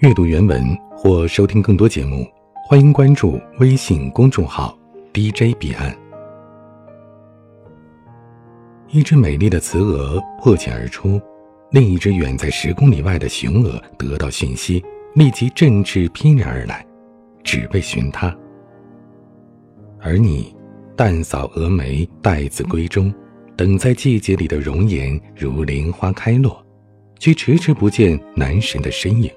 阅读原文或收听更多节目，欢迎关注微信公众号 DJ 彼岸。一只美丽的雌鹅破茧而出，另一只远在十公里外的雄鹅得到讯息，立即振翅翩然而来，只为寻它。而你，淡扫蛾眉，待字闺中，等在季节里的容颜如莲花开落，却迟迟不见男神的身影。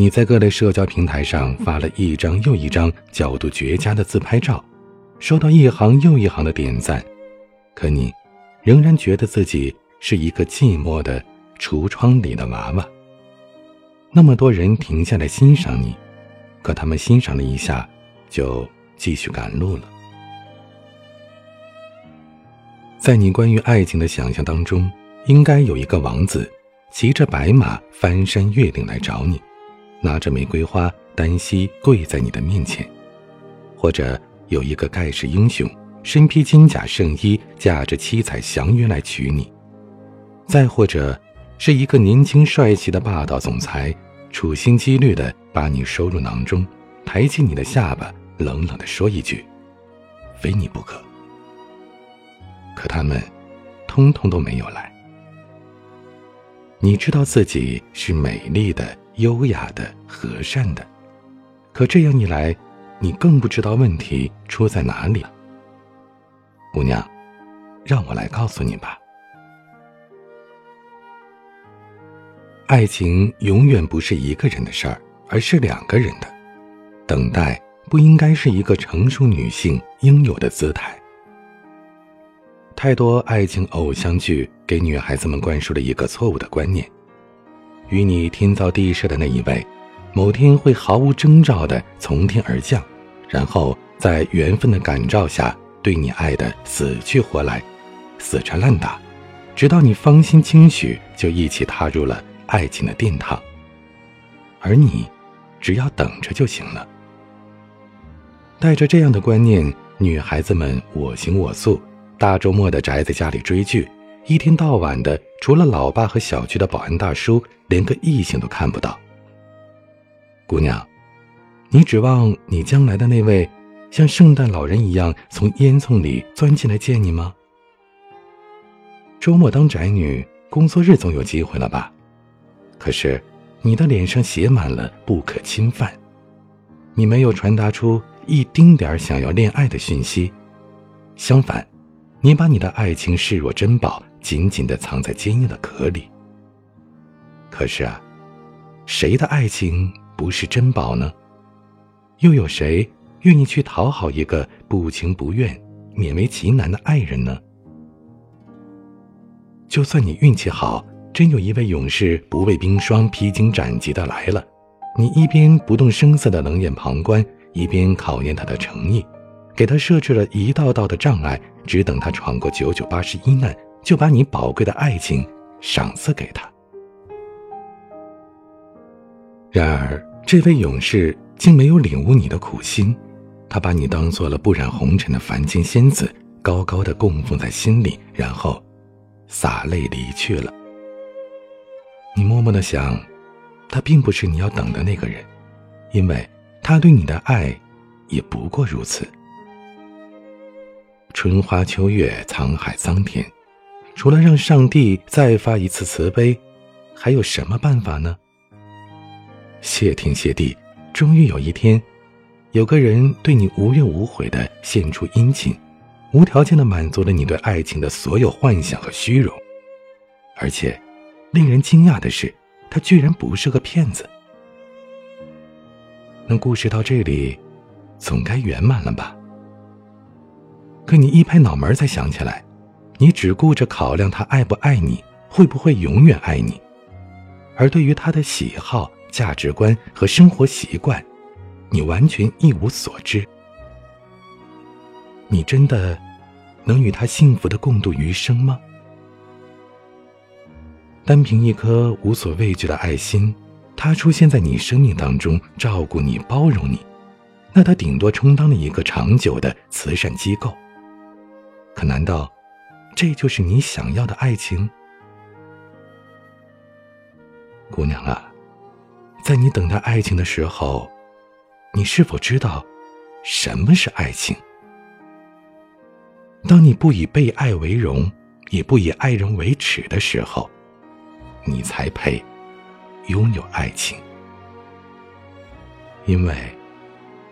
你在各类社交平台上发了一张又一张角度绝佳的自拍照，收到一行又一行的点赞，可你仍然觉得自己是一个寂寞的橱窗里的娃娃。那么多人停下来欣赏你，可他们欣赏了一下，就。继续赶路了。在你关于爱情的想象当中，应该有一个王子骑着白马翻山越岭来找你，拿着玫瑰花单膝跪在你的面前；或者有一个盖世英雄身披金甲圣衣，驾着七彩祥云来娶你；再或者是一个年轻帅气的霸道总裁，处心积虑的把你收入囊中，抬起你的下巴。冷冷的说一句：“非你不可。”可他们，通通都没有来。你知道自己是美丽的、优雅的、和善的，可这样一来，你更不知道问题出在哪里了。姑娘，让我来告诉你吧。爱情永远不是一个人的事儿，而是两个人的。等待。不应该是一个成熟女性应有的姿态。太多爱情偶像剧给女孩子们灌输了一个错误的观念：与你天造地设的那一位，某天会毫无征兆的从天而降，然后在缘分的感召下，对你爱的死去活来，死缠烂打，直到你芳心轻许，就一起踏入了爱情的殿堂。而你，只要等着就行了。带着这样的观念，女孩子们我行我素，大周末的宅在家里追剧，一天到晚的，除了老爸和小区的保安大叔，连个异性都看不到。姑娘，你指望你将来的那位像圣诞老人一样从烟囱里钻进来见你吗？周末当宅女，工作日总有机会了吧？可是，你的脸上写满了不可侵犯，你没有传达出。一丁点想要恋爱的讯息，相反，你把你的爱情视若珍宝，紧紧的藏在坚硬的壳里。可是啊，谁的爱情不是珍宝呢？又有谁愿意去讨好一个不情不愿、勉为其难的爱人呢？就算你运气好，真有一位勇士不畏冰霜、披荆斩棘的来了，你一边不动声色的冷眼旁观。一边考验他的诚意，给他设置了一道道的障碍，只等他闯过九九八十一难，就把你宝贵的爱情赏赐给他。然而，这位勇士竟没有领悟你的苦心，他把你当做了不染红尘的凡间仙子，高高的供奉在心里，然后洒泪离去了。你默默的想，他并不是你要等的那个人，因为。他对你的爱，也不过如此。春花秋月，沧海桑田，除了让上帝再发一次慈悲，还有什么办法呢？谢天谢地，终于有一天，有个人对你无怨无悔的献出殷勤，无条件的满足了你对爱情的所有幻想和虚荣，而且，令人惊讶的是，他居然不是个骗子。那故事到这里，总该圆满了吧？可你一拍脑门才想起来，你只顾着考量他爱不爱你，会不会永远爱你，而对于他的喜好、价值观和生活习惯，你完全一无所知。你真的能与他幸福的共度余生吗？单凭一颗无所畏惧的爱心。他出现在你生命当中，照顾你、包容你，那他顶多充当了一个长久的慈善机构。可难道这就是你想要的爱情，姑娘啊？在你等待爱情的时候，你是否知道什么是爱情？当你不以被爱为荣，也不以爱人为耻的时候，你才配拥有爱情。因为，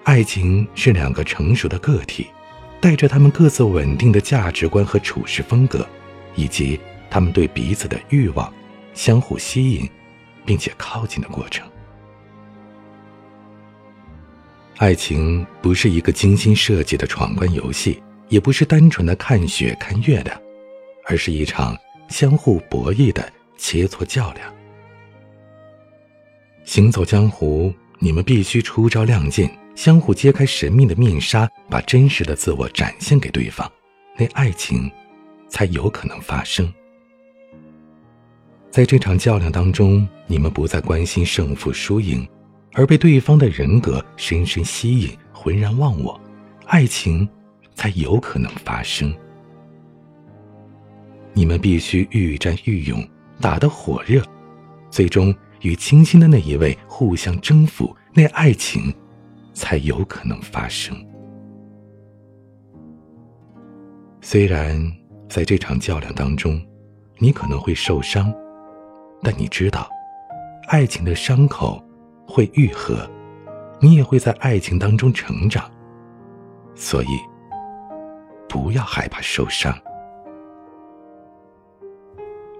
爱情是两个成熟的个体，带着他们各自稳定的价值观和处事风格，以及他们对彼此的欲望，相互吸引，并且靠近的过程。爱情不是一个精心设计的闯关游戏，也不是单纯的看雪看月亮，而是一场相互博弈的切磋较量。行走江湖，你们必须出招亮剑，相互揭开神秘的面纱，把真实的自我展现给对方，那爱情才有可能发生。在这场较量当中，你们不再关心胜负输赢。而被对方的人格深深吸引，浑然忘我，爱情才有可能发生。你们必须愈战愈勇，打得火热，最终与倾心的那一位互相征服，那爱情才有可能发生。虽然在这场较量当中，你可能会受伤，但你知道，爱情的伤口。会愈合，你也会在爱情当中成长。所以，不要害怕受伤。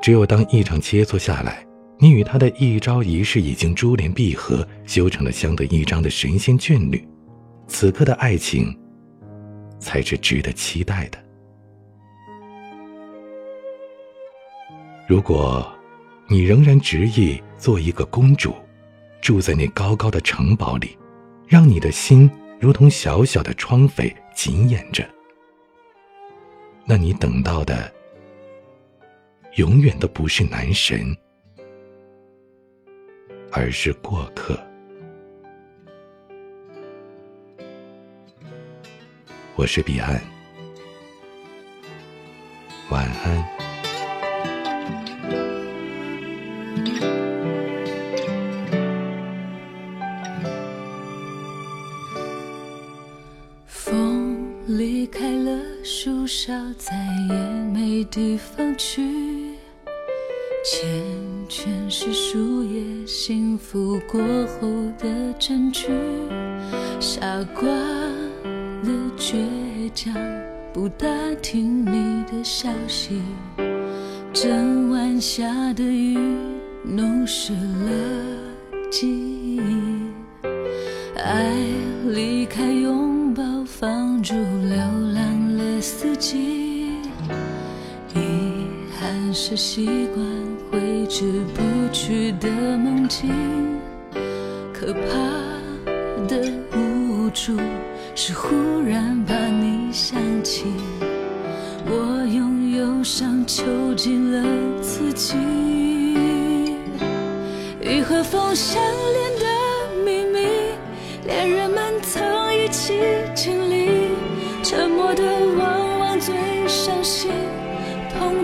只有当一场切磋下来，你与他的一招一式已经珠联璧合，修成了相得益彰的神仙眷侣，此刻的爱情才是值得期待的。如果你仍然执意做一个公主，住在那高高的城堡里，让你的心如同小小的窗扉紧掩着。那你等到的，永远都不是男神，而是过客。我是彼岸，晚安。风离开了树梢，再也没地方去。缱绻是树叶幸福过后的证据。傻瓜的倔强，不打听你的消息。整晚下的雨，弄湿了记忆。爱离开拥抱。放逐流浪了四季，遗憾是习惯挥之不去的梦境。可怕的无助是忽然把你想起，我用忧伤囚禁了自己。雨和风相连的秘密，恋人们曾一起经历。沉默的往往最伤心，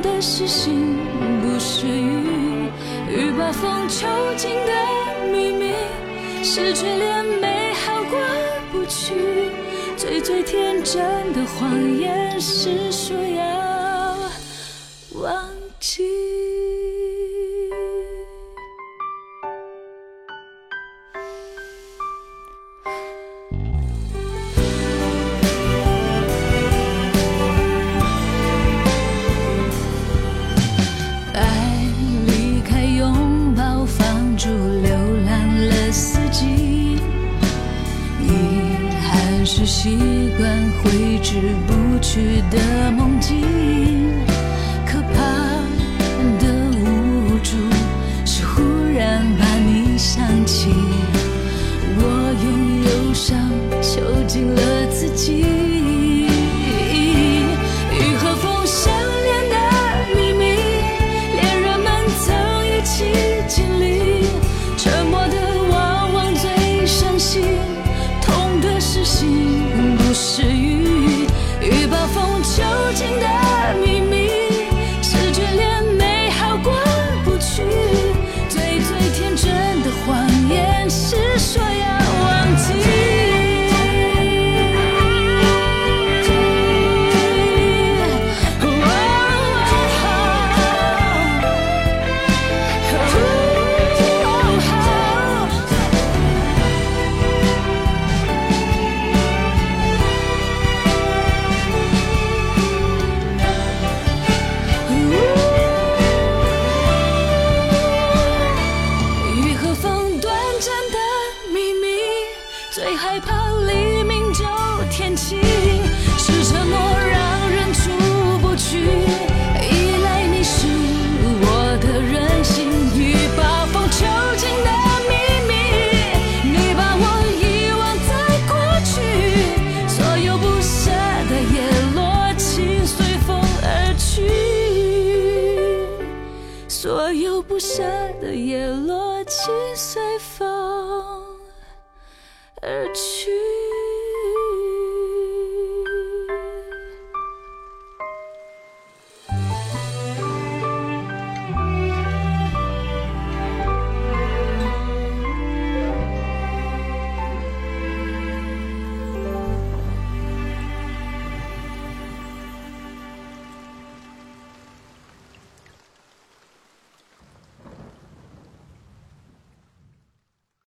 的是心，不是雨。雨把风囚禁的秘密，是眷恋美好过不去。最最天真的谎言是说要忘记。习惯挥之不去的梦境，不舍的叶落尽，随